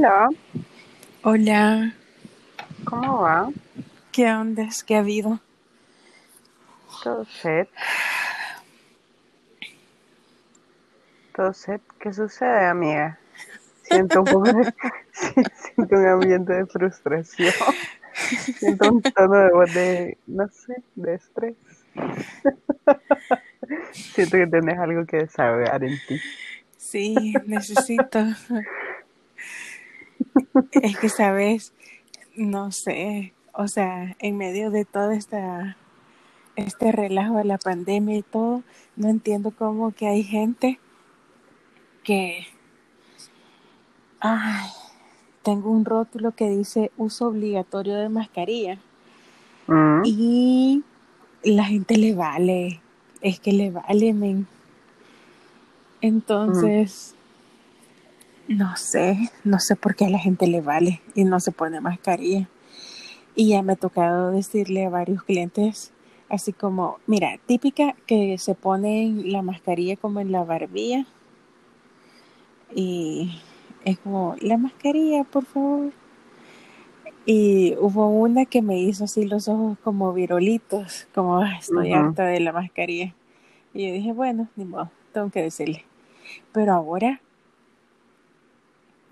Hola, Hola, ¿cómo va? ¿qué onda? ¿Qué ha habido? ¿Todo set? ¿Todo set? ¿Qué sucede, amiga? Siento un poco de... Siento un ambiente de frustración. Siento un tono de voz de, no sé, de estrés. Siento que tienes algo que desahogar en ti. Sí, necesito. Es que, sabes, no sé, o sea, en medio de todo esta, este relajo de la pandemia y todo, no entiendo cómo que hay gente que, ay, tengo un rótulo que dice uso obligatorio de mascarilla Mm, y la gente le vale, es que le vale, men. mm. Entonces, no sé, no sé por qué a la gente le vale y no se pone mascarilla. Y ya me ha tocado decirle a varios clientes, así como, mira, típica que se ponen la mascarilla como en la barbilla y es como, la mascarilla, por favor. Y hubo una que me hizo así los ojos como virolitos, como "Ah, estoy harta de la mascarilla. Y yo dije, bueno, ni modo, tengo que decirle. Pero ahora,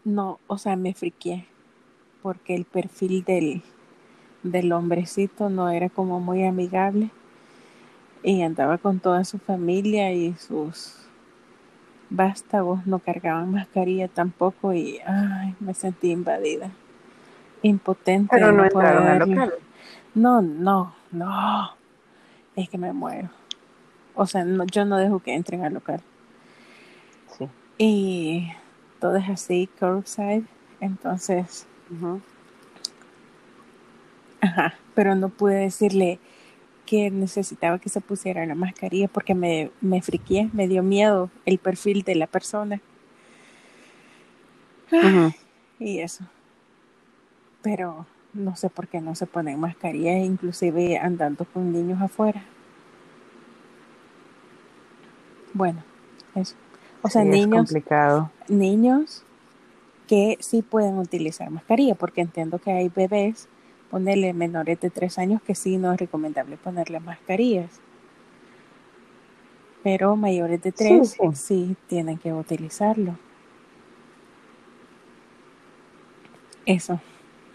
no, o sea, me friqué porque el perfil del, del hombrecito no era como muy amigable y andaba con toda su familia y sus vástagos no cargaban mascarilla tampoco y ay, me sentí invadida, impotente Pero no no entraron al poder. local. No, no, no, es que me muero. O sea, no, yo no dejo que entren al local. Sí. Y todo es así, curbside. Entonces, ajá, pero no pude decirle que necesitaba que se pusiera la mascarilla porque me, me friqué, me dio miedo el perfil de la persona Ujú. y eso. Pero no sé por qué no se ponen mascarillas, inclusive andando con niños afuera. Bueno, eso. O sea, Sí, es niños, complicado. niños que sí pueden utilizar mascarilla, porque entiendo que hay bebés, ponerle menores de tres años, que sí no es recomendable ponerle mascarillas. Pero mayores de Sí, tres sí. sí tienen que utilizarlo. Eso.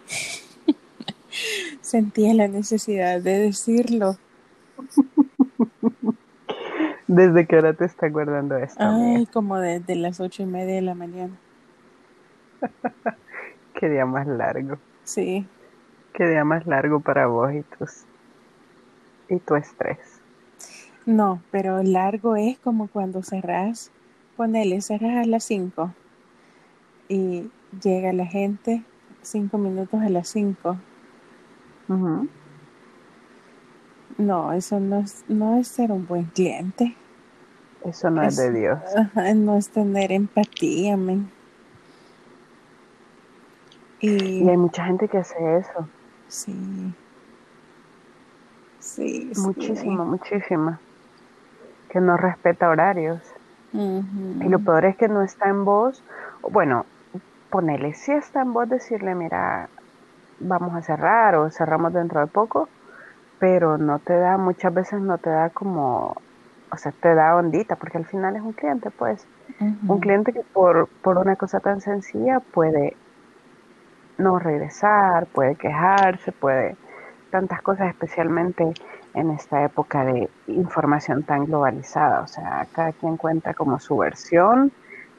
Sentía la necesidad de decirlo. ¿Desde qué hora te está guardando esto, amiga? Ay, como desde las ocho y media de la mañana. Qué día más largo. Sí, Qué día más largo para vos y tus y tu estrés. no, pero largo es como cuando cerrás, ponele, cerrás a las cinco y llega la gente cinco minutos a las cinco. Ujú. No, eso no es, no es ser un buen cliente. Eso no es, Es, de Dios. no es tener empatía. Y Y hay mucha gente que hace eso. sí, sí, sí. Muchísima, muchísima. Que no respeta horarios. Y lo peor es que no está en vos. Bueno, ponele, si está en vos decirle, mira, vamos a cerrar o cerramos dentro de poco, pero no te da, muchas veces no te da como, o sea, te da ondita, porque al final es un cliente, pues. Un cliente que por, por una cosa tan sencilla puede no regresar, puede quejarse, puede tantas cosas, especialmente en esta época de información tan globalizada. O sea, cada quien cuenta como su versión,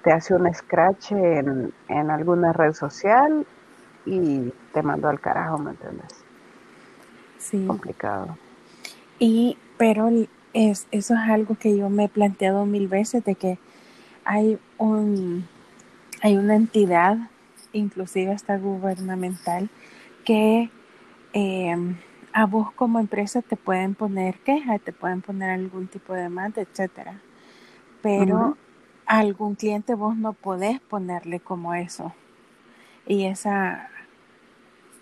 te hace un scratch en, en alguna red social y te mandó al carajo, ¿me entiendes? Sí. Complicado. Y, pero es, eso es algo que yo me he planteado mil veces de que hay un, hay una entidad, inclusive hasta gubernamental, que eh, a vos como empresa te pueden poner queja, te pueden poner algún tipo de demanda, etcétera. Pero a algún cliente vos no podés ponerle como eso. Y esa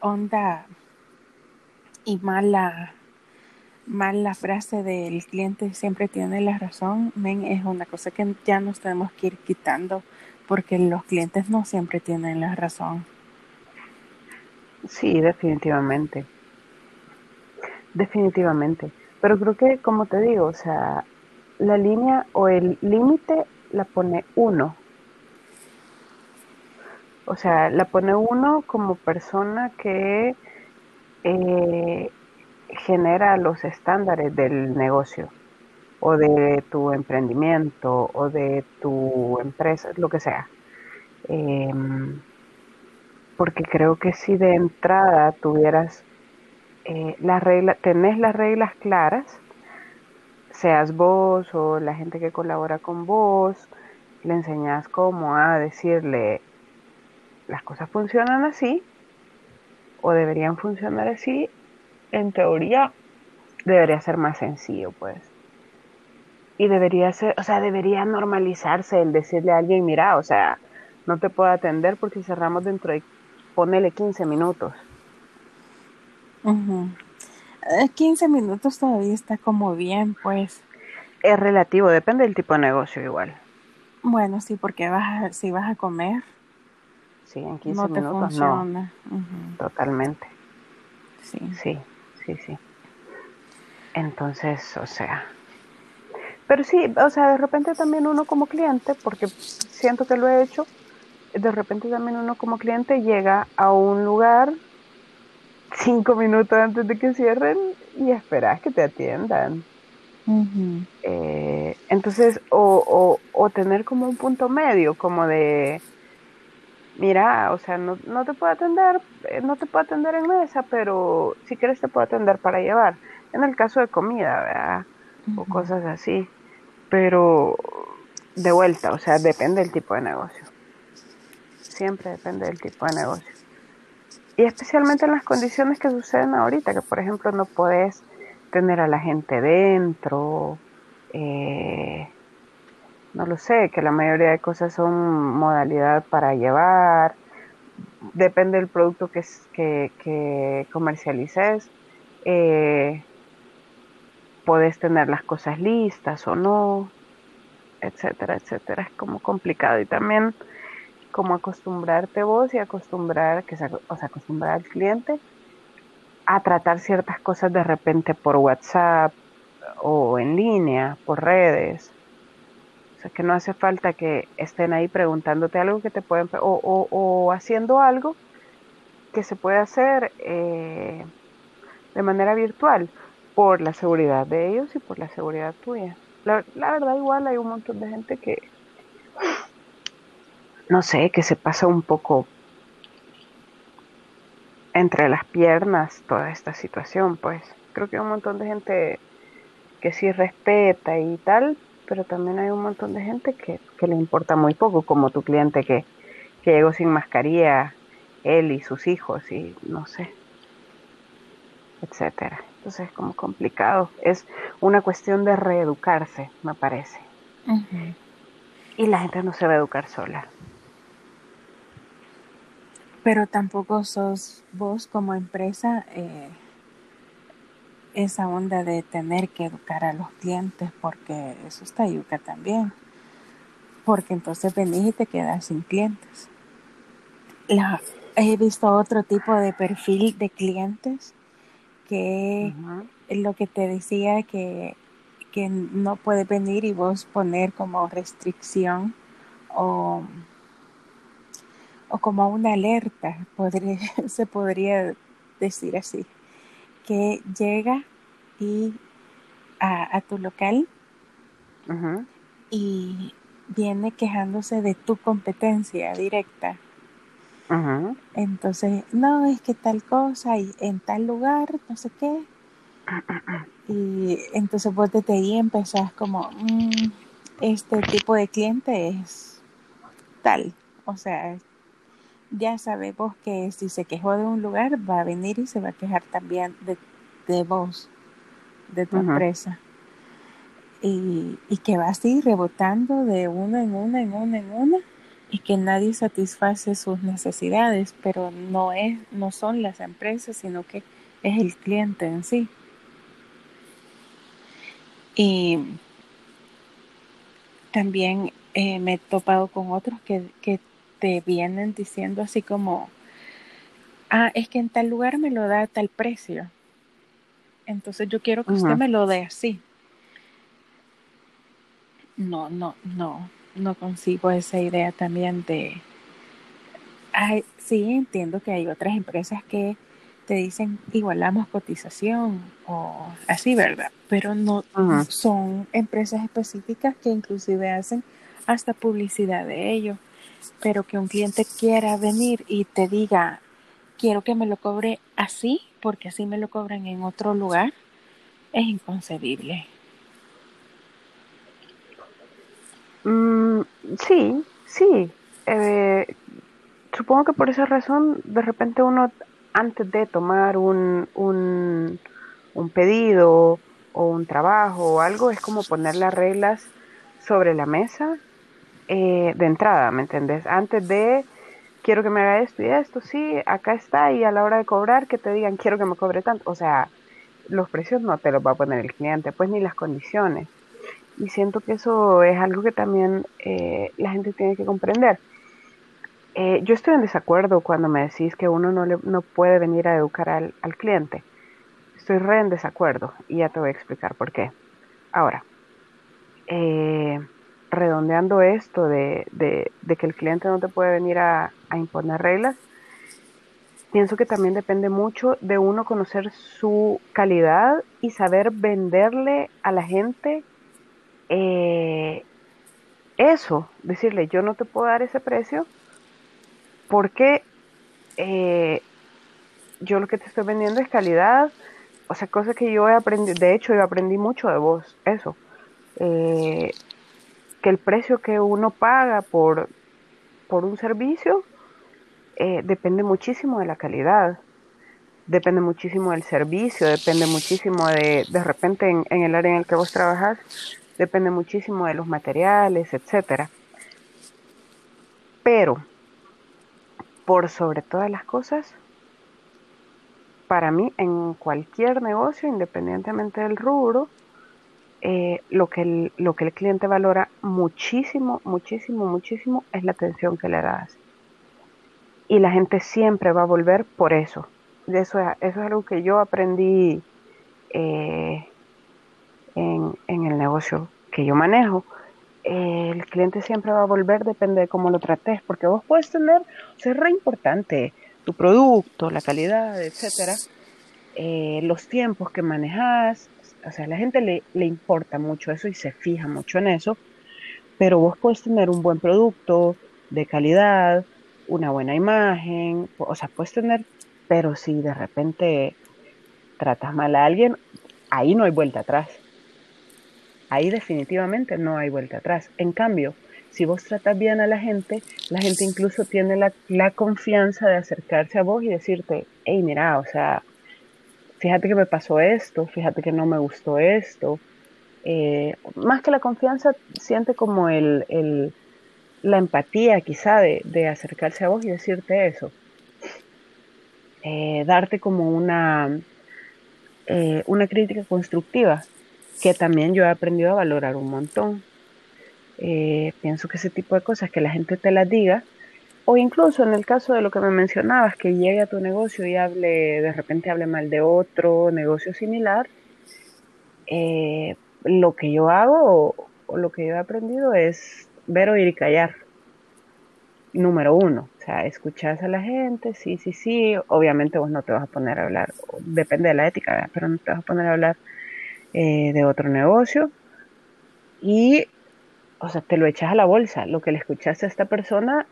onda y mala mal la frase del cliente siempre tiene la razón, men, es una cosa que ya nos tenemos que ir quitando porque los clientes no siempre tienen la razón. Sí, definitivamente. Definitivamente. Pero creo que, como te digo, o sea, la línea o el límite la pone uno. O sea, la pone uno como persona que eh, genera los estándares del negocio o de tu emprendimiento o de tu empresa, lo que sea. Em, porque creo que si de entrada tuvieras eh, las reglas, tenés las reglas claras, seas vos o la gente que colabora con vos, le enseñas cómo a decirle las cosas funcionan así o deberían funcionar así, en teoría debería ser más sencillo, pues. Y debería ser, o sea, debería normalizarse el decirle a alguien, mira, o sea, no te puedo atender porque cerramos dentro de, ponele 15 minutos. 15 eh, minutos todavía está como bien, pues. Es relativo, depende del tipo de negocio igual. Bueno, sí, porque vas si vas a comer. Sí, en 15 minutos funciona. no. Totalmente. Sí. Sí, sí, sí. Entonces, o sea, pero sí, o sea, de repente también uno como cliente, porque siento que lo he hecho, de repente también uno como cliente llega a un lugar cinco minutos antes de que cierren y esperas que te atiendan. Eh, entonces, o, o, tener como un punto medio, como de, mira, o sea, no, no te puedo atender, eh, no te puedo atender en mesa, pero si quieres te puedo atender para llevar. En el caso de comida, ¿verdad? O cosas así pero de vuelta, o sea, depende del tipo de negocio. Siempre depende del tipo de negocio. Y especialmente en las condiciones que suceden ahorita, que por ejemplo no puedes tener a la gente dentro, eh, no lo sé, que la mayoría de cosas son modalidad para llevar, depende del producto que, que, que comercialices. Eh, tener las cosas listas o no, etcétera, etcétera. Es como complicado y también como acostumbrarte vos y acostumbrar, que o sea, acostumbrar al cliente a tratar ciertas cosas de repente por WhatsApp o en línea, por redes. Sea, que no hace falta que estén ahí preguntándote algo que te pueden, o, o, haciendo algo que se puede hacer eh, de manera virtual por la seguridad de ellos y por la seguridad tuya. La, verdad igual hay un montón de gente que, no sé, que se pasa un poco entre las piernas toda esta situación, pues creo que hay un montón de gente que sí respeta y tal, pero también hay un montón de gente que, que le importa muy poco, como tu cliente que, que llegó sin mascarilla, él y sus hijos y no sé, etcétera. Entonces es como complicado. Es una cuestión de reeducarse, me parece. Y la gente no se va a educar sola. Pero tampoco sos vos como empresa eh, esa onda de tener que educar a los clientes, porque eso está yuca también. Porque entonces venís y te quedas sin clientes. he visto otro tipo de perfil de clientes que lo que te decía que, que no puede venir y vos poner como restricción o, o como una alerta, podría, se podría decir así, que llega y a, tu local y viene quejándose de tu competencia directa entonces, no, es que tal cosa y en tal lugar, no sé qué. Y entonces vos desde ahí empezás como, mm, este tipo de cliente es tal. O sea, ya sabemos que si se quejó de un lugar, va a venir y se va a quejar también de, de vos, de tu empresa. Y, y que va así rebotando de una en una, en una, en una y que nadie satisface sus necesidades, pero no es no son las empresas, sino que es el cliente en sí. Y también eh, me he topado con otros que, que te vienen diciendo así como, ah, es que en tal lugar me lo da a tal precio. Entonces yo quiero que usted me lo dé así. No, no, no, no consigo esa idea también de... Ay, sí, entiendo que hay otras empresas que te dicen igualamos cotización o así, ¿verdad? Pero no son empresas específicas que inclusive hacen hasta publicidad de ello. Pero que un cliente quiera venir y te diga, quiero que me lo cobre así, porque así me lo cobran en otro lugar, es inconcebible. Mm, sí, sí. Eh, supongo que por esa razón, de repente uno, antes de tomar un, un, un pedido o un trabajo o algo, es como poner las reglas sobre la mesa eh, de entrada, ¿me entendés? Antes de quiero que me haga esto y esto, sí, acá está, y a la hora de cobrar que te digan quiero que me cobre tanto, o sea, los precios no te los va a poner el cliente, pues ni las condiciones. Y siento que eso es algo que también eh, la gente tiene que comprender. Eh, yo estoy en desacuerdo cuando me decís que uno no, no puede venir a educar al, al cliente. Estoy re en desacuerdo y ya te voy a explicar por qué. Ahora, eh, redondeando esto de, que el cliente no te puede venir a, imponer reglas, pienso que también depende mucho de uno conocer su calidad y saber venderle a la gente eh, eso, decirle yo no te puedo dar ese precio porque eh, yo lo que te estoy vendiendo es calidad, o sea, cosas que yo he aprendido, de hecho yo aprendí mucho de vos, eso. Eh, que el precio que uno paga por, por un servicio eh, depende muchísimo de la calidad, depende muchísimo del servicio, depende muchísimo de, de repente en, el área en el que vos trabajas, depende muchísimo de los materiales, etcétera. Pero, por sobre todas las cosas, para mí en cualquier negocio, independientemente del rubro, eh, lo, que el, lo que el cliente valora muchísimo, muchísimo, muchísimo es la atención que le das. Y la gente siempre va a volver por eso. Eso es, eso es algo que yo aprendí eh, en, el negocio que yo manejo. el cliente siempre va a volver, depende de cómo lo trates, porque vos puedes tener, o sea, es re importante tu producto, la calidad, etcétera, eh, los tiempos que manejas, o sea, la gente le, le importa mucho eso y se fija mucho en eso, pero vos puedes tener un buen producto de calidad, una buena imagen, o sea, puedes tener, pero si de repente tratas mal a alguien, ahí no hay vuelta atrás. Ahí definitivamente no hay vuelta atrás. En cambio, si vos tratas bien a la gente, la gente incluso tiene la, la confianza de acercarse a vos y decirte, hey, mira, o sea, fíjate que me pasó esto, fíjate que no me gustó esto. Eh, más que la confianza, siente como el, la empatía quizá de, acercarse a vos y decirte eso. Eh, darte como una, eh, una crítica constructiva, que también yo he aprendido a valorar un montón. pienso que ese tipo de cosas, que la gente te las diga, o incluso en el caso de lo que me mencionabas, que llegue a tu negocio y hable, de repente hable mal de otro negocio similar, eh, lo que yo hago o, lo que yo he aprendido es ver, oír y callar. Número uno, o sea, escuchas a la gente, sí, sí, sí, obviamente vos no te vas a poner a hablar, depende de la ética, pero no te vas a poner a hablar eh, de otro negocio. Y, o sea, te lo echas a la bolsa, lo que le escuchaste a esta persona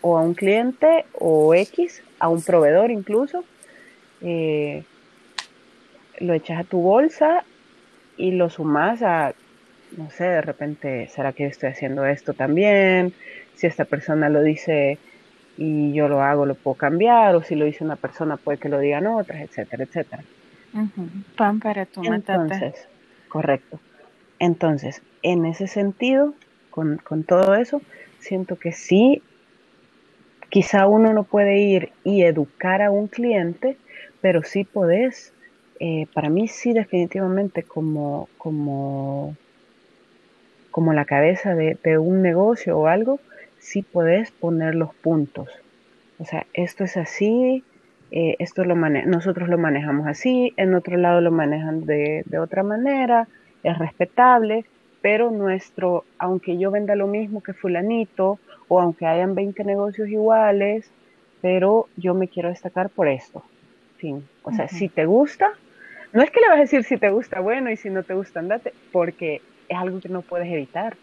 o a un cliente o X, a un proveedor incluso, eh, lo echas a tu bolsa y lo sumas a, no sé, de repente, ¿será que estoy haciendo esto también? Si esta persona lo dice y yo lo hago, lo puedo cambiar, o si lo dice una persona, puede que lo digan otras, etcétera, etcétera. Pan para tu Entonces, correcto. Entonces, en ese sentido, con, con todo eso, siento que sí Quizá uno no puede ir y educar a un cliente, pero sí podés eh, para mí sí definitivamente como, como, como la cabeza de, un negocio o algo, sí puedes poner los puntos. O sea, esto es así, eh, esto lo nosotros lo manejamos así, en otro lado lo manejan de, de, otra manera, es respetable, pero nuestro, aunque yo venda lo mismo que fulanito, o aunque hayan 20 negocios iguales, pero yo me quiero destacar por esto. Fin. O sea, si te gusta, no es que le vas a decir si te gusta, bueno, y si no te gusta, andate, porque es algo que no puedes evitar.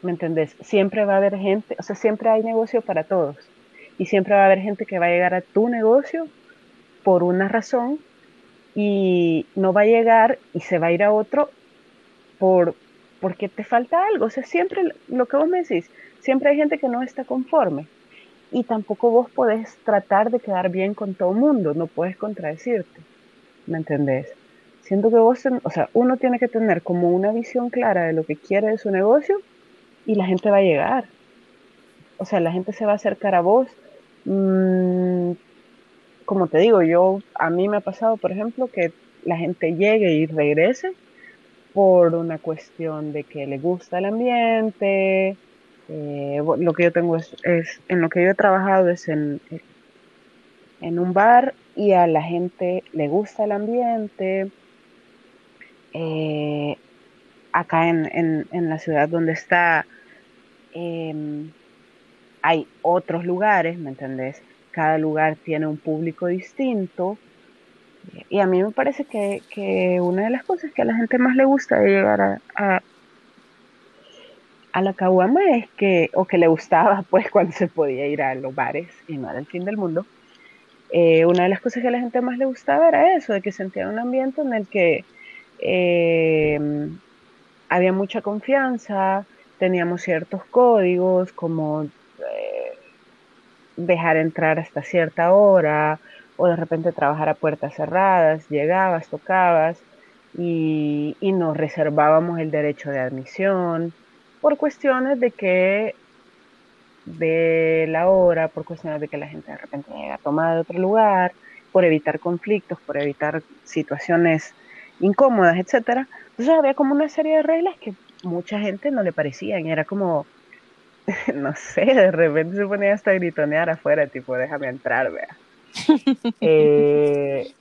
¿Me entendés? Siempre va a haber gente, o sea, siempre hay negocio para todos. Y siempre va a haber gente que va a llegar a tu negocio por una razón y no va a llegar y se va a ir a otro por porque te falta algo. O sea, siempre lo que vos me decís, siempre hay gente que no está conforme. Y tampoco vos podés tratar de quedar bien con todo el mundo, no puedes contradecirte. ¿Me entendés? Siento que vos, o sea, uno tiene que tener como una visión clara de lo que quiere de su negocio y la gente va a llegar. O sea, la gente se va a acercar a vos. Mm, como te digo, yo, a mí me ha pasado, por ejemplo, que la gente llegue y regrese por una cuestión de que le gusta el ambiente. Eh, lo que yo tengo es, en lo que yo he trabajado es en, en un bar y a la gente le gusta el ambiente. Eh, acá en, en, la ciudad donde está Em, hay otros lugares, ¿me entendés? Cada lugar tiene un público distinto. Y a mí me parece que, una de las cosas que a la gente más le gusta de llegar a, a, la caguama es que, o que le gustaba pues cuando se podía ir a los bares y no era el fin del mundo, eh, una de las cosas que a la gente más le gustaba era eso, de que sentía un ambiente en el que em, había mucha confianza, teníamos ciertos códigos como eh, dejar entrar hasta cierta hora o de repente trabajar a puertas cerradas, llegabas, tocabas y, y nos reservábamos el derecho de admisión por cuestiones de que de la hora, por cuestiones de que la gente de repente llega tomada de otro lugar, por evitar conflictos, por evitar situaciones incómodas, etcétera. Entonces había como una serie de reglas que mucha gente no le parecían, era como, no sé, de repente se ponía hasta gritonear afuera, tipo, déjame entrar, vea. Eh,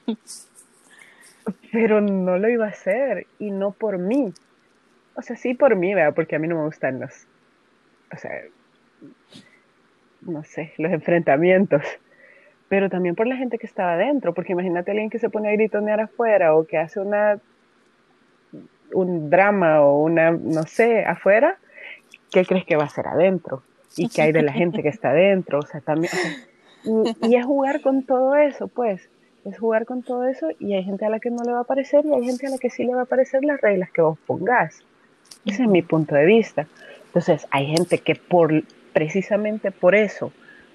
pero no lo iba a hacer y no por mí. O sea, sí por mí, vea, porque a mí no me gustan los, o sea, no sé, los enfrentamientos. Pero también por la gente que estaba adentro, porque imagínate a alguien que se pone a gritonear afuera o que hace una un drama o una, no sé, afuera, ¿qué crees que va a ser adentro? ¿Y qué hay de la gente que está adentro? O sea, también, y, es jugar con todo eso, pues, es jugar con todo eso y hay gente a la que no le va a parecer y hay gente a la que sí le va a parecer las reglas que vos pongas. Ese es mi punto de vista. Entonces, hay gente que por precisamente por eso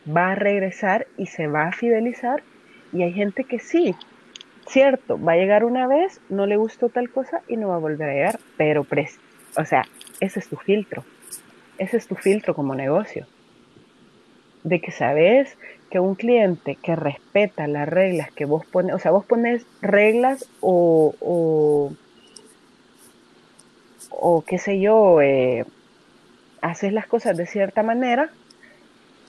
va a regresar y se va a fidelizar y hay gente que sí, cierto, va a llegar una vez, no le gustó tal cosa y no va a volver a llegar, pero, o sea, ese es tu filtro, ese es tu filtro como negocio, de que sabes que un cliente que respeta las reglas que vos pones, o sea, vos pones reglas o, o, o qué sé yo, eh, haces las cosas de cierta manera,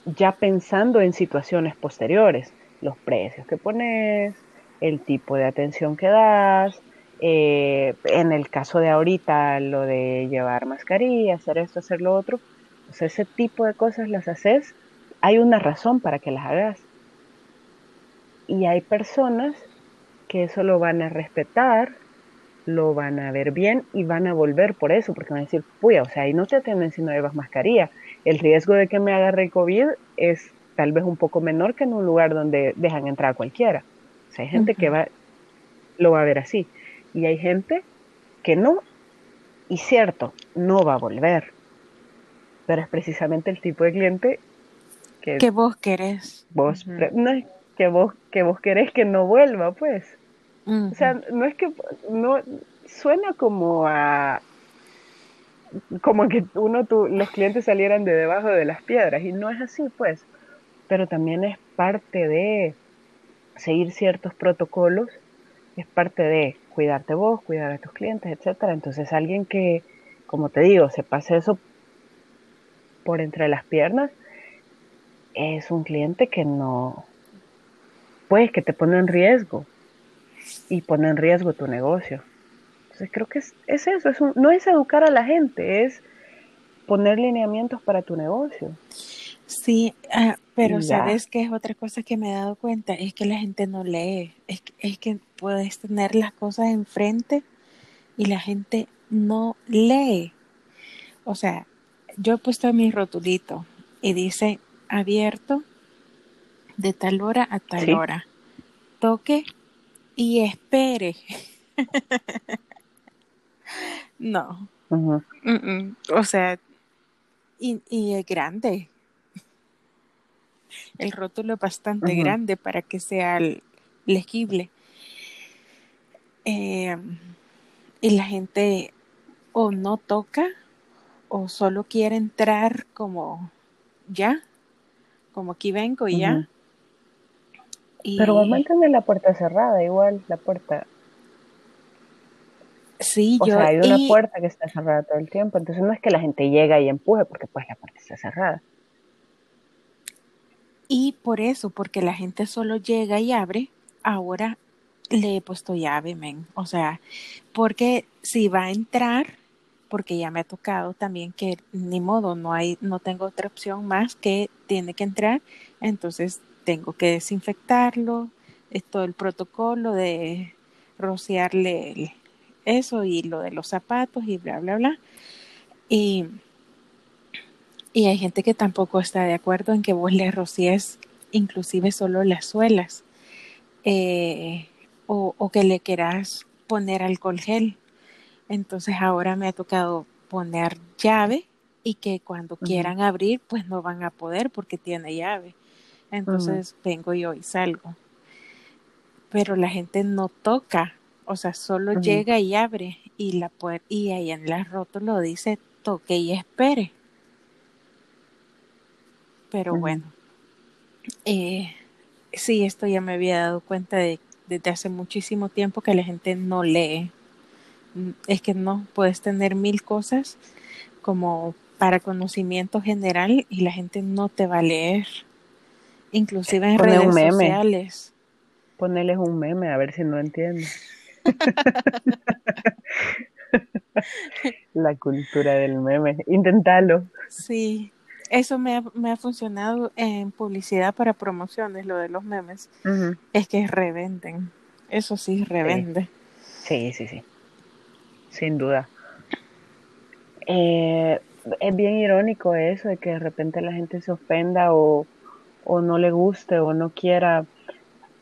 ya pensando en situaciones posteriores, los precios que pones, el tipo de atención que das. Eh, en el caso de ahorita, lo de llevar mascarilla, hacer esto, hacer lo otro, pues ese tipo de cosas las haces, hay una razón para que las hagas. Y hay personas que eso lo van a respetar, lo van a ver bien y van a volver por eso, porque van a decir, puya, o sea, ahí no te atienden si no llevas mascarilla. El riesgo de que me agarre COVID es tal vez un poco menor que en un lugar donde dejan entrar a cualquiera hay gente que va, lo va a ver así. Y hay gente que no. Y cierto, no va a volver. Pero es precisamente el tipo de cliente que, que vos querés. Vos, no es que vos, que vos querés que no vuelva, pues. O sea, no es que no suena como a como que uno tu, los clientes salieran de debajo de las piedras y no es así, pues. Pero también es parte de seguir ciertos protocolos es parte de cuidarte vos, cuidar a tus clientes, etcétera. Entonces alguien que, como te digo, se pase eso por entre las piernas, es un cliente que no, pues que te pone en riesgo y pone en riesgo tu negocio. Entonces creo que es, es eso, es no es educar a la gente, es poner lineamientos para tu negocio. Sí, ah, pero sabes que es otra cosa que me he dado cuenta, es que la gente no lee, es, es que puedes tener las cosas enfrente y la gente no lee. O sea, yo he puesto mi rotulito y dice abierto de tal hora a tal hora. Toque y espere. no. O sea, y, y, es grande. El rótulo es bastante grande para que sea legible. Eh, y la gente o no toca o solo quiere entrar como ya, como aquí vengo y ya. Pero vos mantener la puerta cerrada, igual, la puerta. Sí, o Sea, hay una puerta que está cerrada todo el tiempo, entonces no es que la gente llega y empuje porque pues la puerta está cerrada. Y por eso, porque la gente solo llega y abre, ahora le he puesto llave, men. O sea, porque si va a entrar, porque ya me ha tocado también que ni modo, no hay, no tengo otra opción más que tiene que entrar, entonces tengo que desinfectarlo, es todo el protocolo de rociarle eso y lo de los zapatos y bla, bla, bla. Y, y hay gente que tampoco está de acuerdo en que vos le rocíes inclusive solo las suelas eh, o, o que le quieras poner alcohol gel. Entonces ahora me ha tocado poner llave y que cuando quieran abrir pues no van a poder porque tiene llave. Entonces vengo yo y salgo. Pero la gente no toca, o sea, solo llega y abre y la puerta y ahí en la lo dice toque y espere. Pero bueno, eh, sí, esto ya me había dado cuenta de, desde hace muchísimo tiempo que la gente no lee. Es que no puedes tener mil cosas como para conocimiento general y la gente no te va a leer inclusive en redes sociales. Ponerles un meme a ver si no entienden. La cultura del meme. Intentalo. Sí, eso me ha, me ha, funcionado en publicidad para promociones, lo de los memes. Es que revenden. Eso sí, revende. Sí, sí, sí. Sin duda. Eh, es bien irónico eso de que de repente la gente se ofenda o, o no le guste o no quiera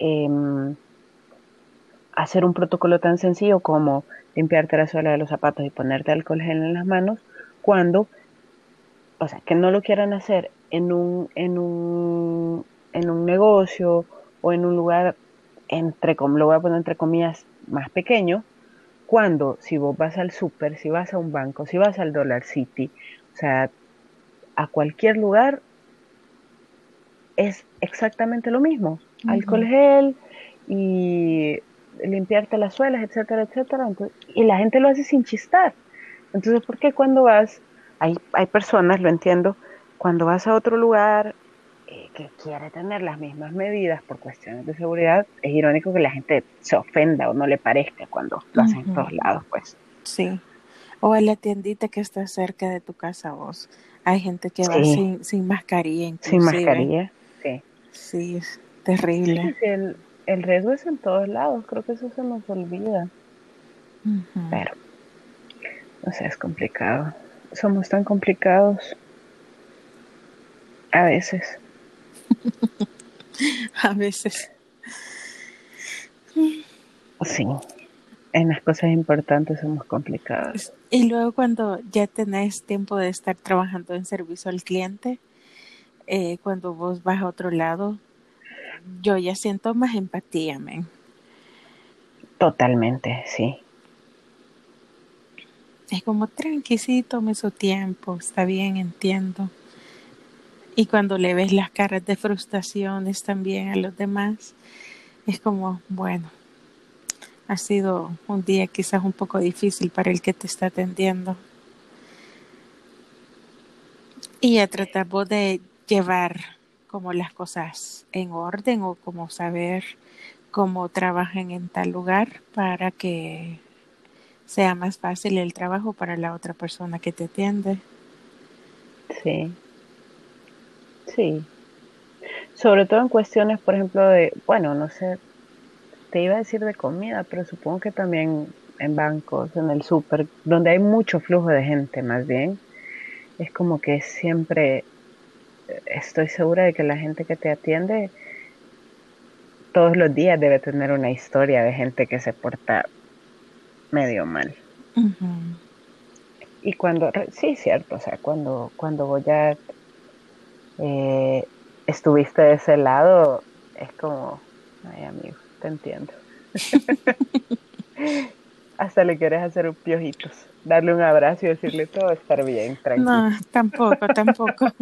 em, hacer un protocolo tan sencillo como limpiarte la suela de los zapatos y ponerte alcohol gel en las manos, cuando, o sea, que no lo quieran hacer en un, en un, en un negocio o en un lugar, entre, lo voy a poner entre comillas, más pequeño, cuando si vos vas al súper, si vas a un banco, si vas al Dollar City, o sea, a cualquier lugar es exactamente lo mismo. Alcohol gel y limpiarte las suelas, etcétera, etcétera. y la gente lo hace sin chistar. Entonces, ¿por qué cuando vas, hay, hay personas, lo entiendo, cuando vas a otro lugar que quiere tener las mismas medidas por cuestiones de seguridad, es irónico que la gente se ofenda o no le parezca cuando lo hacen en todos lados, pues. Sí. O en la tiendita que está cerca de tu casa vos. Hay gente que va sin, sin mascarilla. Inclusive. Sin mascarilla. Sí, es terrible. el, el, riesgo es en todos lados, creo que eso se nos olvida. Pero, no sé, es complicado. Somos tan complicados. A veces. A veces. Sí, en las cosas importantes somos complicados. Y luego cuando ya tenés tiempo de estar trabajando en servicio al cliente, eh, cuando vos vas a otro lado, yo ya siento más empatía, men. Totalmente, sí. Es como tranquisito, tome su tiempo, está bien, entiendo. Y cuando le ves las caras de frustraciones también a los demás, es como, bueno, ha sido un día quizás un poco difícil para el que te está atendiendo. Y ya tratamos de llevar como las cosas en orden o como saber cómo trabajan en tal lugar para que sea más fácil el trabajo para la otra persona que te atiende. Sí. Sí. Sobre todo en cuestiones, por ejemplo, de, bueno, no sé, te iba a decir de comida, pero supongo que también en bancos, en el súper, donde hay mucho flujo de gente más bien, es como que siempre estoy segura de que la gente que te atiende todos los días debe tener una historia de gente que se porta medio mal. Y cuando, sí, cierto, o sea, cuando, cuando vos ya eh, estuviste de ese lado, es como, ay amigo, te entiendo. Hasta le quieres hacer un piojitos, darle un abrazo y decirle todo va a estar bien, tranquilo. No, tampoco, tampoco.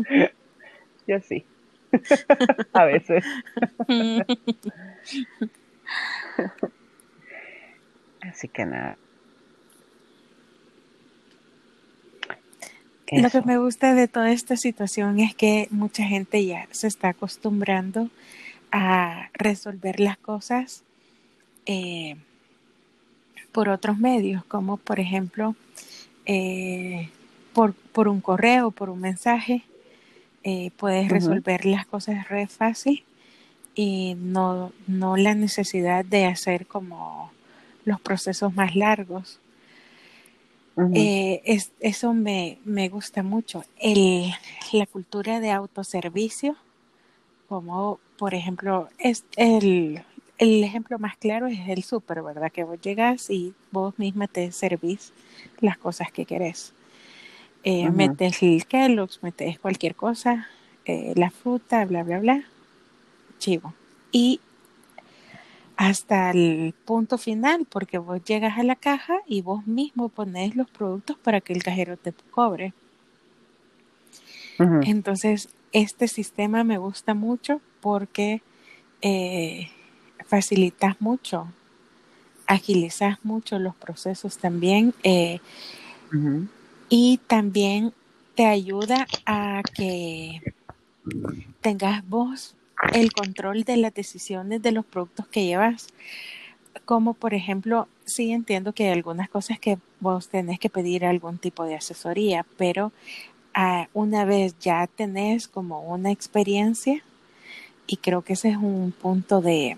Yo sí. A veces. Así que nada. Lo que me gusta de toda esta situación es que mucha gente ya se está acostumbrando a resolver las cosas eh, por otros medios, como por ejemplo eh, por, por, un correo, por un mensaje. Eh, puedes resolver las cosas re fácil y no, no la necesidad de hacer como los procesos más largos. Eh, es, eso me, me, gusta mucho. El, la cultura de autoservicio, como por ejemplo, es el, el ejemplo más claro es el súper, ¿verdad? Que vos llegas y vos misma te servís las cas que querés. Eh, metes el Kellogg's, metes cualquier cosa, eh, la fruta, bla, bla, bla, chivo. Y hasta el punto final, porque vos llegas a la caja y vos mismo pones los productos para que el cajero te cobre. Entonces, este sistema me gusta mucho porque eh, facilitas mucho, agilizas mucho los procesos también eh, y también te ayuda a que tengas vos el control de las decisiones de los productos que llevas. Como por ejemplo, sí entiendo que hay algunas cosas que vos tenés que pedir algún tipo de asesoría, pero ah, una vez ya tenés como una experiencia, y creo que ese es un punto de,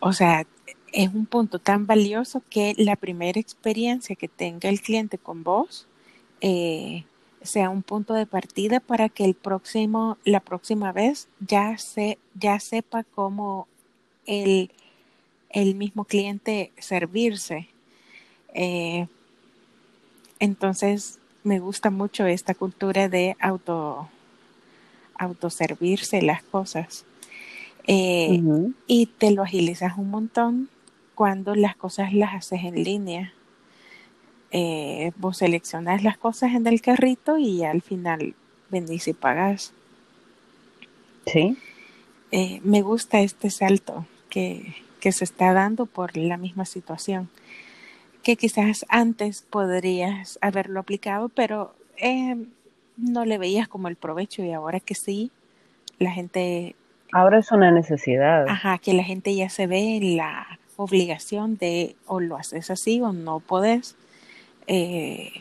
o sea, es un punto tan valioso que la primera experiencia que tenga el cliente con vos eh, sea un punto de partida para que el próximo, la próxima vez ya se, ya sepa cómo el, el mismo cliente servirse. Eh, entonces me gusta mucho esta cultura de auto autoservirse las cosas. Eh, y te lo agilizas un montón cuando las cosas las haces en línea. Eh, vos seleccionas las cosas en el carrito y al final vendís y pagas. Sí. Eh, me gusta este salto que, que se está dando por la misma situación, que quizás antes podrías haberlo aplicado, pero eh, no le veías como el provecho y ahora que sí, la gente... Ahora es una necesidad. Ajá, que la gente ya se ve en la obligación de o lo haces así o no podés. Eh,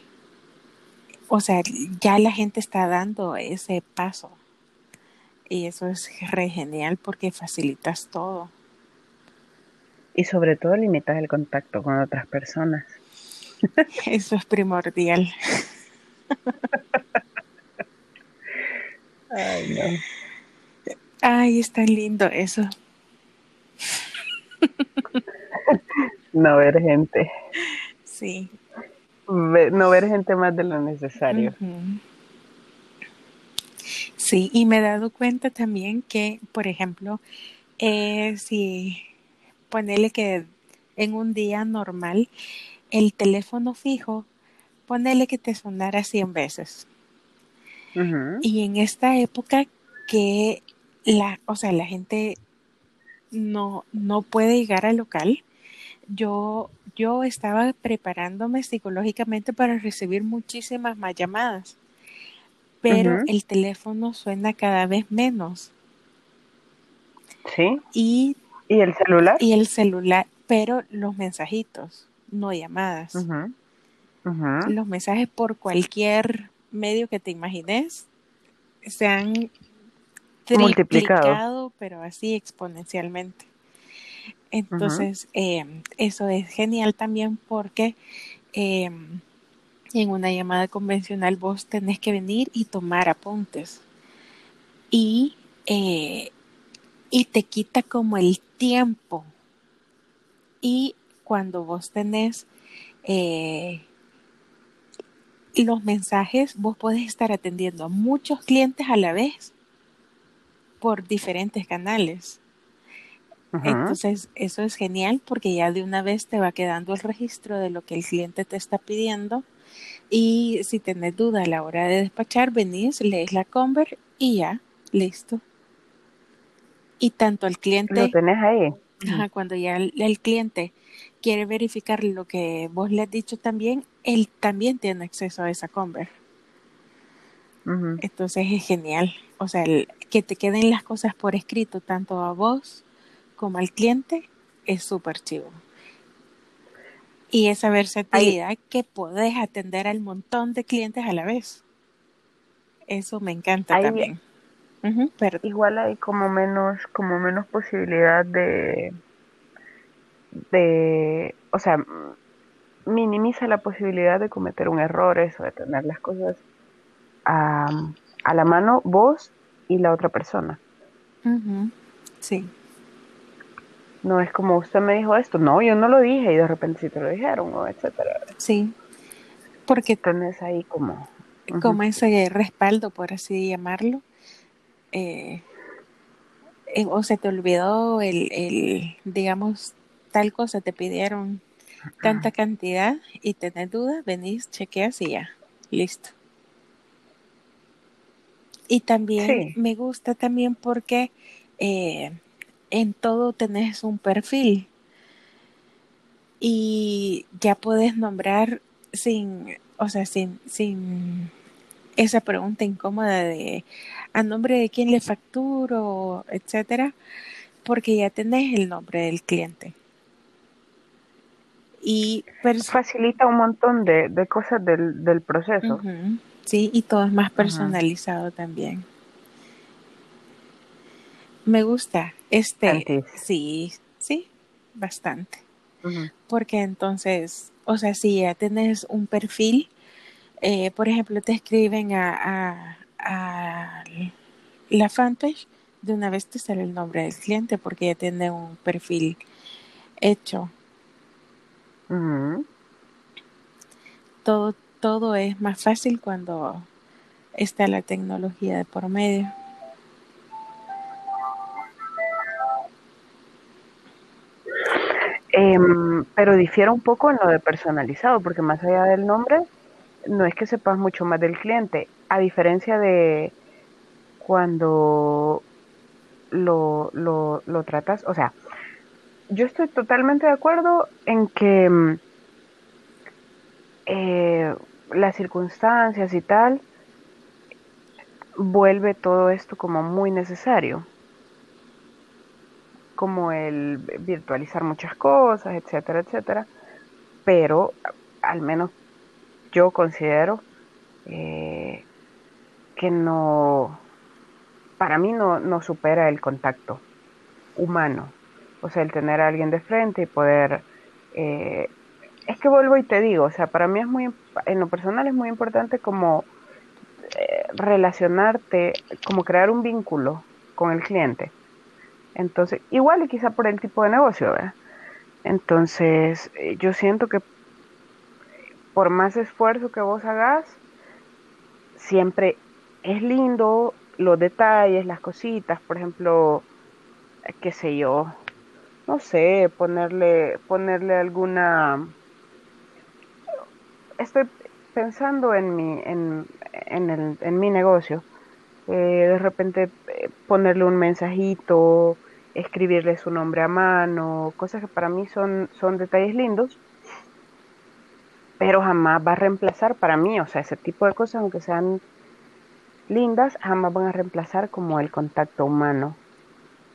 o sea, ya la gente está dando ese paso. Y eso es re genial porque facilitas todo. Y sobre todo limitas el contacto con otras personas. Eso es primordial. Ay, no. Ay, es tan lindo eso. no ver gente. Sí no ver gente más de lo necesario. Sí, y me he dado cuenta también que, por ejemplo, eh, si ponele que en un día normal el teléfono fijo, ponele que te sonara 100 veces. Y en esta época que la, o sea, la gente no, no puede llegar al local. Yo, yo estaba preparándome psicológicamente para recibir muchísimas más llamadas, pero el teléfono suena cada vez menos. Sí. Y, ¿Y el celular? Y el celular, pero los mensajitos, no llamadas. Los mensajes por cualquier medio que te imagines se han multiplicado, pero así exponencialmente. Entonces, em, eso es genial también porque em, en una llamada convencional vos tenés que venir y tomar apuntes. Y, eh, y te quita como el tiempo. Y cuando vos tenés eh, los mensajes, vos podés estar atendiendo a muchos clientes a la vez por diferentes canales. Entonces, eso es genial porque ya de una vez te va quedando el registro de lo que el cliente te está pidiendo. Y si tenés duda a la hora de despachar, venís, lees la conver y ya, listo. Y tanto el cliente. Lo tenés ahí. cuando ya el, cliente quiere verificar lo que vos le has dicho también, él también tiene acceso a esa conver. Entonces es genial. O sea, que te queden las cosas por escrito, tanto a vos como al cliente, es súper chivo. Y esa versatilidad que podés atender al montón de clientes a la vez. Eso me encanta también. igual hay como menos, como menos posibilidad de, de, o sea, minimiza la posibilidad de cometer un error, eso, de tener las cosas a, a la mano vos y la otra persona. Sí. No es como usted me dijo esto, no, yo no lo dije y de repente sí te lo dijeron, o etcétera. Sí, porque tenés ahí como... Como ese respaldo, por así llamarlo. Eh, eh, o se te olvidó el, el, digamos, tal cosa, te pidieron tanta cantidad y tenés duda, venís, chequeas y ya, listo. Y también me gusta también porque eh, en todo tenés un perfil y ya puedes nombrar sin, o sea, sin, sin esa pregunta incómoda de a nombre de quién le facturo, etcétera, porque ya tenés el nombre del cliente. Y facilita un montón de, de cosas del, del proceso. Sí, y todo es más personalizado también. Me gusta este. Sí, sí, bastante. Porque entonces, o sea, si ya tienes un perfil, eh, por ejemplo, te escriben a, a, la fanpage, de una vez te sale el nombre del cliente porque ya tiene un perfil hecho. Todo todo es más fácil cuando está la tecnología de por medio. Em, pero difiere un poco en lo de personalizado, porque más allá del nombre, no es que sepas mucho más del cliente, a diferencia de cuando lo, lo, lo tratas, o sea, yo estoy totalmente de acuerdo en que em, eh, las circunstancias y tal, vuelve todo esto como muy necesario. Como el virtualizar muchas cosas, etcétera, etcétera. Pero al menos yo considero eh, que no, para mí no, no supera el contacto humano. O sea, el tener a alguien de frente y poder eh, es que vuelvo y te digo, o sea, para mí es muy, en lo personal es muy importante como eh, relacionarte, como crear un vínculo con el cliente. Entonces, igual y quizá por el tipo de negocio, ¿verdad? Entonces, eh, yo siento que por más esfuerzo que vos hagas, siempre es lindo los detalles, las cositas, por ejemplo, qué sé yo, no sé, ponerle, ponerle alguna estoy pensando en mi, en, en, el, en mi negocio. Eh, de repente eh, ponerle un mensajito escribirle su nombre a mano, cosas que para mí son, son detalles lindos, pero jamás va a reemplazar para mí, o sea, ese tipo de cosas, aunque sean lindas, jamás van a reemplazar como el contacto humano,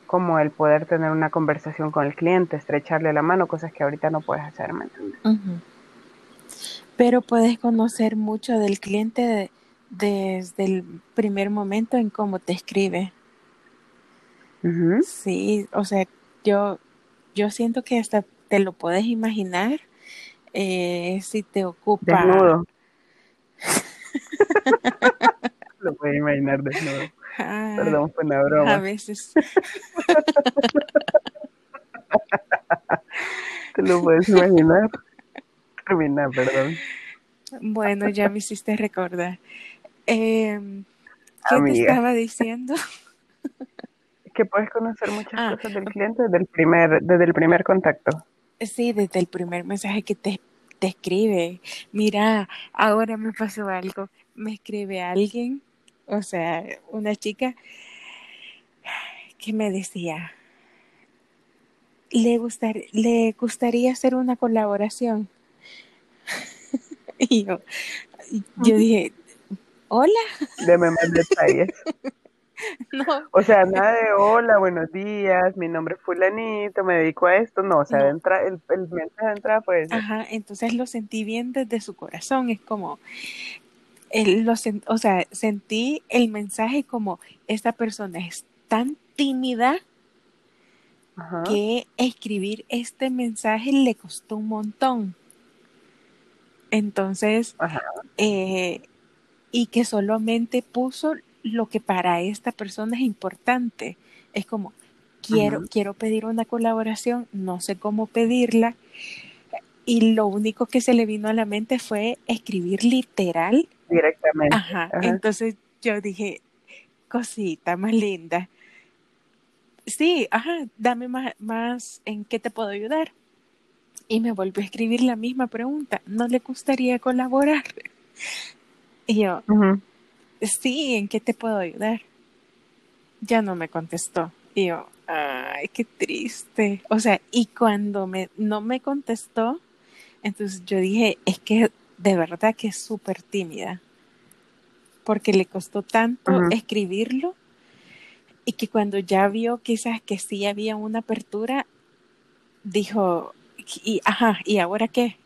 como el poder tener una conversación con el cliente, estrecharle la mano, cosas que ahorita no puedes hacer, ¿me entiendes? Pero puedes conocer mucho del cliente desde el primer momento en cómo te escribe. Sí, o sea, yo, yo siento que hasta te lo puedes imaginar eh, si te ocupa. Desnudo. lo puedes imaginar desnudo. Ah, Perdón, fue una broma. A veces. te lo puedes imaginar. Termina, perdón. Bueno, ya me hiciste recordar. Eh, ¿Qué te estaba diciendo? que puedes conocer muchas ah, cosas del cliente desde el primer, desde el primer contacto. Sí, desde el primer mensaje que te, te escribe. Mira, ahora me pasó algo. Me escribe alguien, o sea, una chica que me decía, le, gustar, le gustaría hacer una colaboración. y yo, yo dije, hola. Deme más detalles. No. O sea, nada de hola, buenos días, mi nombre es fulanito, me dedico a esto, no, o sea, Entra, el, el, mensaje de entrada pues. Ajá, entonces lo sentí bien desde su corazón, es como, el, lo o sea, sentí el mensaje como, esta persona es tan tímida que escribir este mensaje le costó un montón. Entonces, eh, y que solamente puso lo que para esta persona es importante. Es como, quiero, quiero pedir una colaboración, no sé cómo pedirla. Y lo único que se le vino a la mente fue escribir literal. Directamente. Ajá. Entonces yo dije, cosita más linda. Sí, ajá, dame más, más en qué te puedo ayudar. Y me volvió a escribir la misma pregunta. ¿No le gustaría colaborar? Y yo, sí, ¿en qué te puedo ayudar? Ya no me contestó. Y yo, ay, qué triste. O sea, y cuando me, no me contestó, entonces yo dije, es que de verdad que es súper tímida. Porque le costó tanto escribirlo y que cuando ya vio quizás que sí había una apertura, dijo, y, ajá, ¿y ahora qué?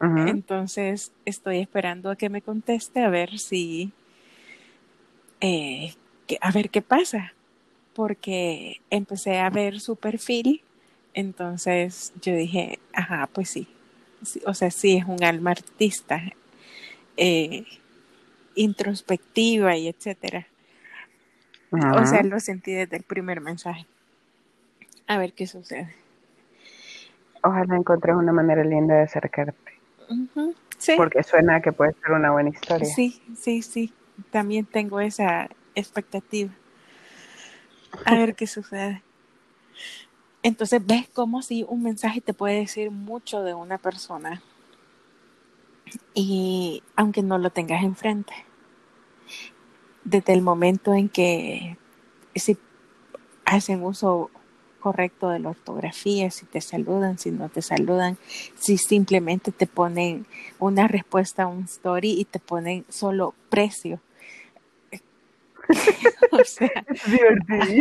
Entonces estoy esperando a que me conteste a ver si, eh, a ver qué pasa, porque empecé a ver su perfil, entonces yo dije, ajá, pues sí, o sea, sí es un alma artista, eh, introspectiva y etcétera. O sea, lo sentí desde el primer mensaje. A ver qué sucede. Ojalá encontres una manera linda de acercarte. Porque suena que puede ser una buena historia. Sí, sí, sí. También tengo esa expectativa. A ver qué sucede. Entonces, ves cómo si un mensaje te puede decir mucho de una persona. Y aunque no lo tengas enfrente. Desde el momento en que si hacen uso correcto de la ortografía, si te saludan, si no te saludan, si simplemente te ponen una respuesta a un story y te ponen solo precio. o sea,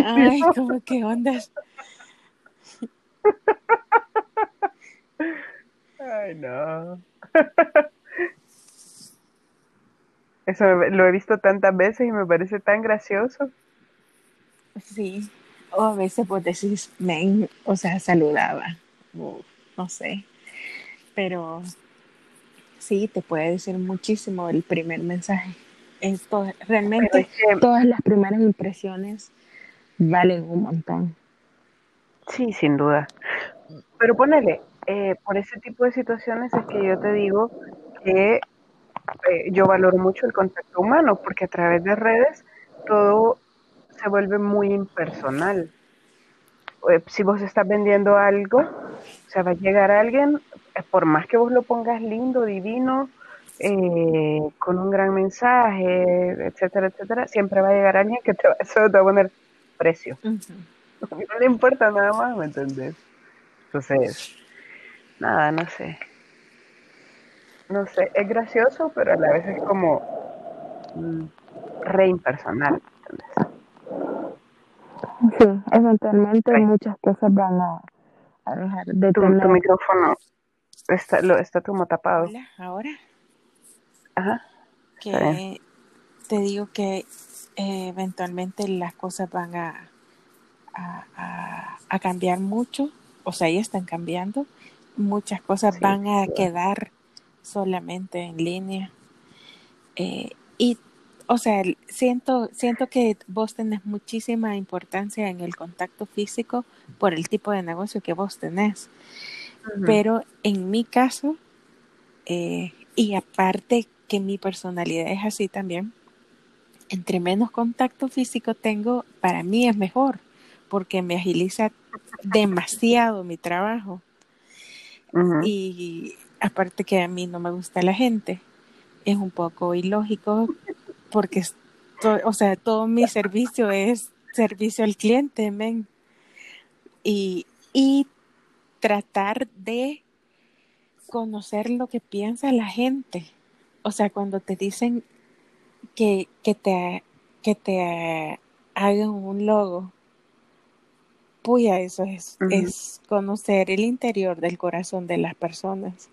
ay, como que ondas. Ay, no. Eso lo he visto tantas veces y me parece tan gracioso. Sí, o a veces pues decís, men, o sea, saludaba, no sé, pero sí, te puede decir muchísimo el primer mensaje. Esto, realmente todas las primeras impresiones valen un montón. Sí, sin duda. Pero ponele, eh, por ese tipo de situaciones es que yo te digo que eh, yo valoro mucho el contacto humano, porque a través de redes todo se vuelve muy impersonal. Eh, si vos estás vendiendo algo, o sea, va a llegar alguien, eh, por más que vos lo pongas lindo, divino, eh, con un gran mensaje, etcétera, etcétera, siempre va a llegar alguien que te, va a poner, precio. No le importa nada más, ¿me entendés? Entonces, nada, no sé. No sé, es gracioso, pero a la vez es como mm, re impersonal. Sí, eventualmente muchas cosas van a, dejar de tu, tener. Tu micrófono está, lo, está como tapado. Hola, ahora. Ajá. Que te digo que eh, eventualmente las cosas van a, a, cambiar mucho, o sea, ya están cambiando. Muchas cosas van a quedar solamente en línea. Eh, y, o sea, siento, siento que vos tenés muchísima importancia en el contacto físico por el tipo de negocio que vos tenés. Pero en mi caso, eh, y aparte que mi personalidad es así también, entre menos contacto físico tengo, para mí es mejor, porque me agiliza demasiado mi trabajo. Y aparte que a mí no me gusta la gente, es un poco ilógico porque, o sea, todo mi servicio es servicio al cliente, men. Y, y tratar de conocer lo que piensa la gente. O sea, cuando te dicen que, que te, que te hagan un logo, puya, eso es, es conocer el interior del corazón de las personas.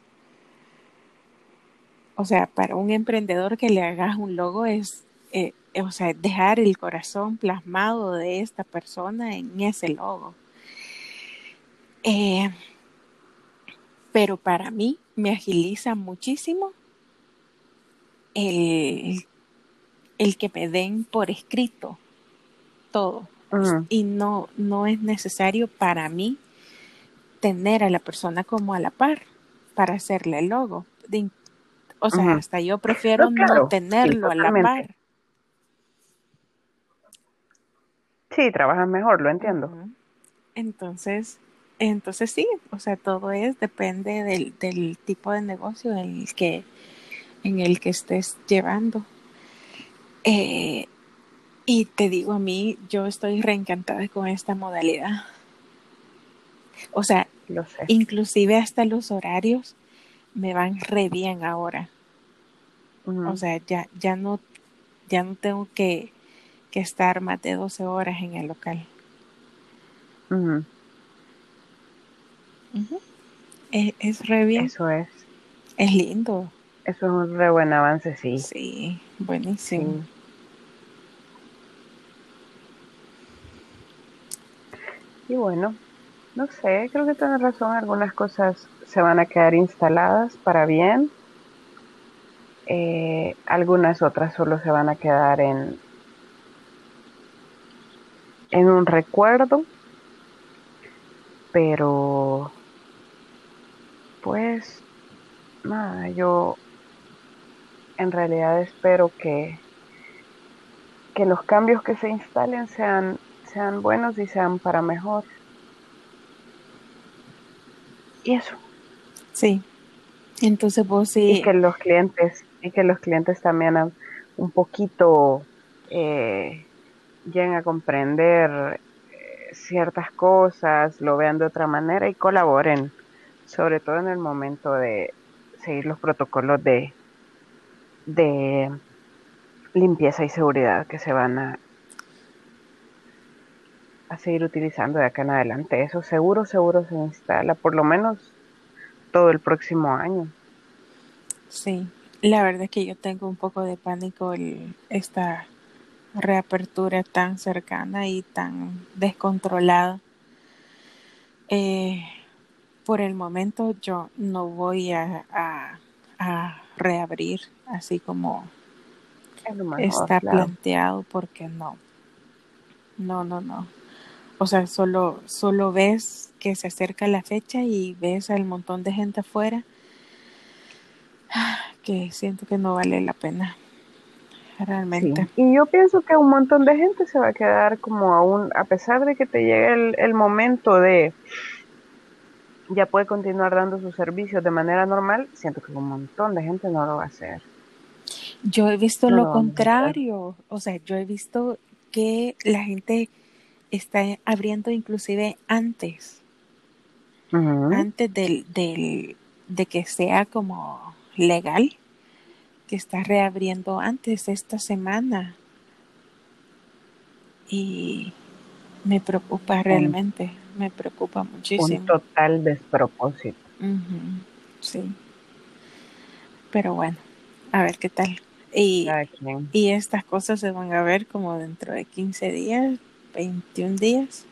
O sea, para un emprendedor que le hagas un logo es, eh, o sea, dejar el corazón plasmado de esta persona en ese logo. Eh, pero para mí me agiliza muchísimo el, el que me den por escrito todo. Y no, no es necesario para mí tener a la persona como a la par para hacerle el logo. O sea, hasta yo prefiero no, tenerlo a la par. Sí, trabajan mejor, lo entiendo. Entonces, entonces sí, o sea, todo es, depende del, del tipo de negocio en el que, en el que estés llevando. Eh, y te digo a mí, yo estoy reencantada con esta modalidad. O sea, inclusive hasta los horarios me van re bien ahora. O sea, ya, ya no, ya no tengo que, que estar más de 12 horas en el local. es, es, re bien. Eso es. Es lindo. Eso es un re buen avance, sí. Sí, buenísimo. Y bueno, no sé, creo que tienes razón, algunas cosas se van a quedar instaladas para bien, eh, algunas otras solo se van a quedar en, en un recuerdo, pero pues nada, yo en realidad espero que, que los cambios que se instalen sean sean buenos y sean para mejor. Y eso. Sí. Entonces vos sí. Y que los clientes, y que los clientes también un poquito eh, lleguen a comprender eh, ciertas cosas, lo vean de otra manera y colaboren, sobre todo en el momento de seguir los protocolos de, de limpieza y seguridad que se van a a seguir utilizando de acá en adelante. Eso seguro, seguro se instala, por lo menos todo el próximo año. Sí, la verdad es que yo tengo un poco de pánico el, esta reapertura tan cercana y tan descontrolada. Eh, por el momento yo no voy a, a, reabrir así como está planteado porque no. No, no, no. O sea, solo, solo ves que se acerca la fecha y ves al montón de gente afuera que siento que no vale la pena realmente. Y yo pienso que un montón de gente se va a quedar como aún, a pesar de que te llegue el, el momento de ya puede continuar dando sus servicios de manera normal, siento que un montón de gente no lo va a hacer. Yo he visto lo contrario, o sea, yo he visto que la gente está abriendo inclusive antes, antes del, del, de que sea como legal, que está reabriendo antes esta semana. Y me preocupa realmente, me preocupa muchísimo. Un total despropósito. Sí. Pero bueno, a ver qué tal. Y, y estas cosas se van a ver como dentro de 15 días, 21 días,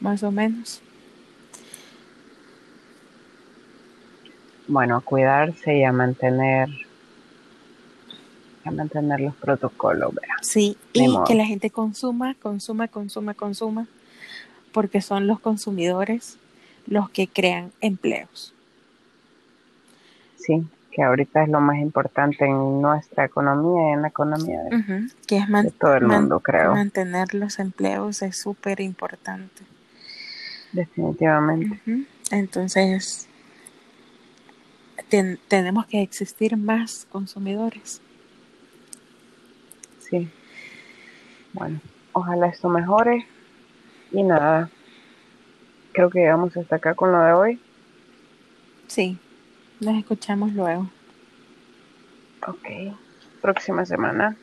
más o menos. Bueno, a cuidarse y a mantener a mantener los protocolos. Sí, y que la gente consuma, consuma, consuma, consuma, porque son los consumidores los que crean empleos. Sí, que ahorita es lo más importante en nuestra economía y en la economía de, que es todo el mundo, creo. Mantener los empleos es súper importante. Definitivamente. Entonces, tenemos que existir más consumidores. Sí. Bueno, ojalá esto mejore. Y nada, creo que llegamos hasta acá con lo de hoy. Sí, nos escuchamos luego. Ok, próxima semana.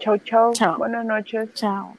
Chau, chau. Buenas noches. Chao.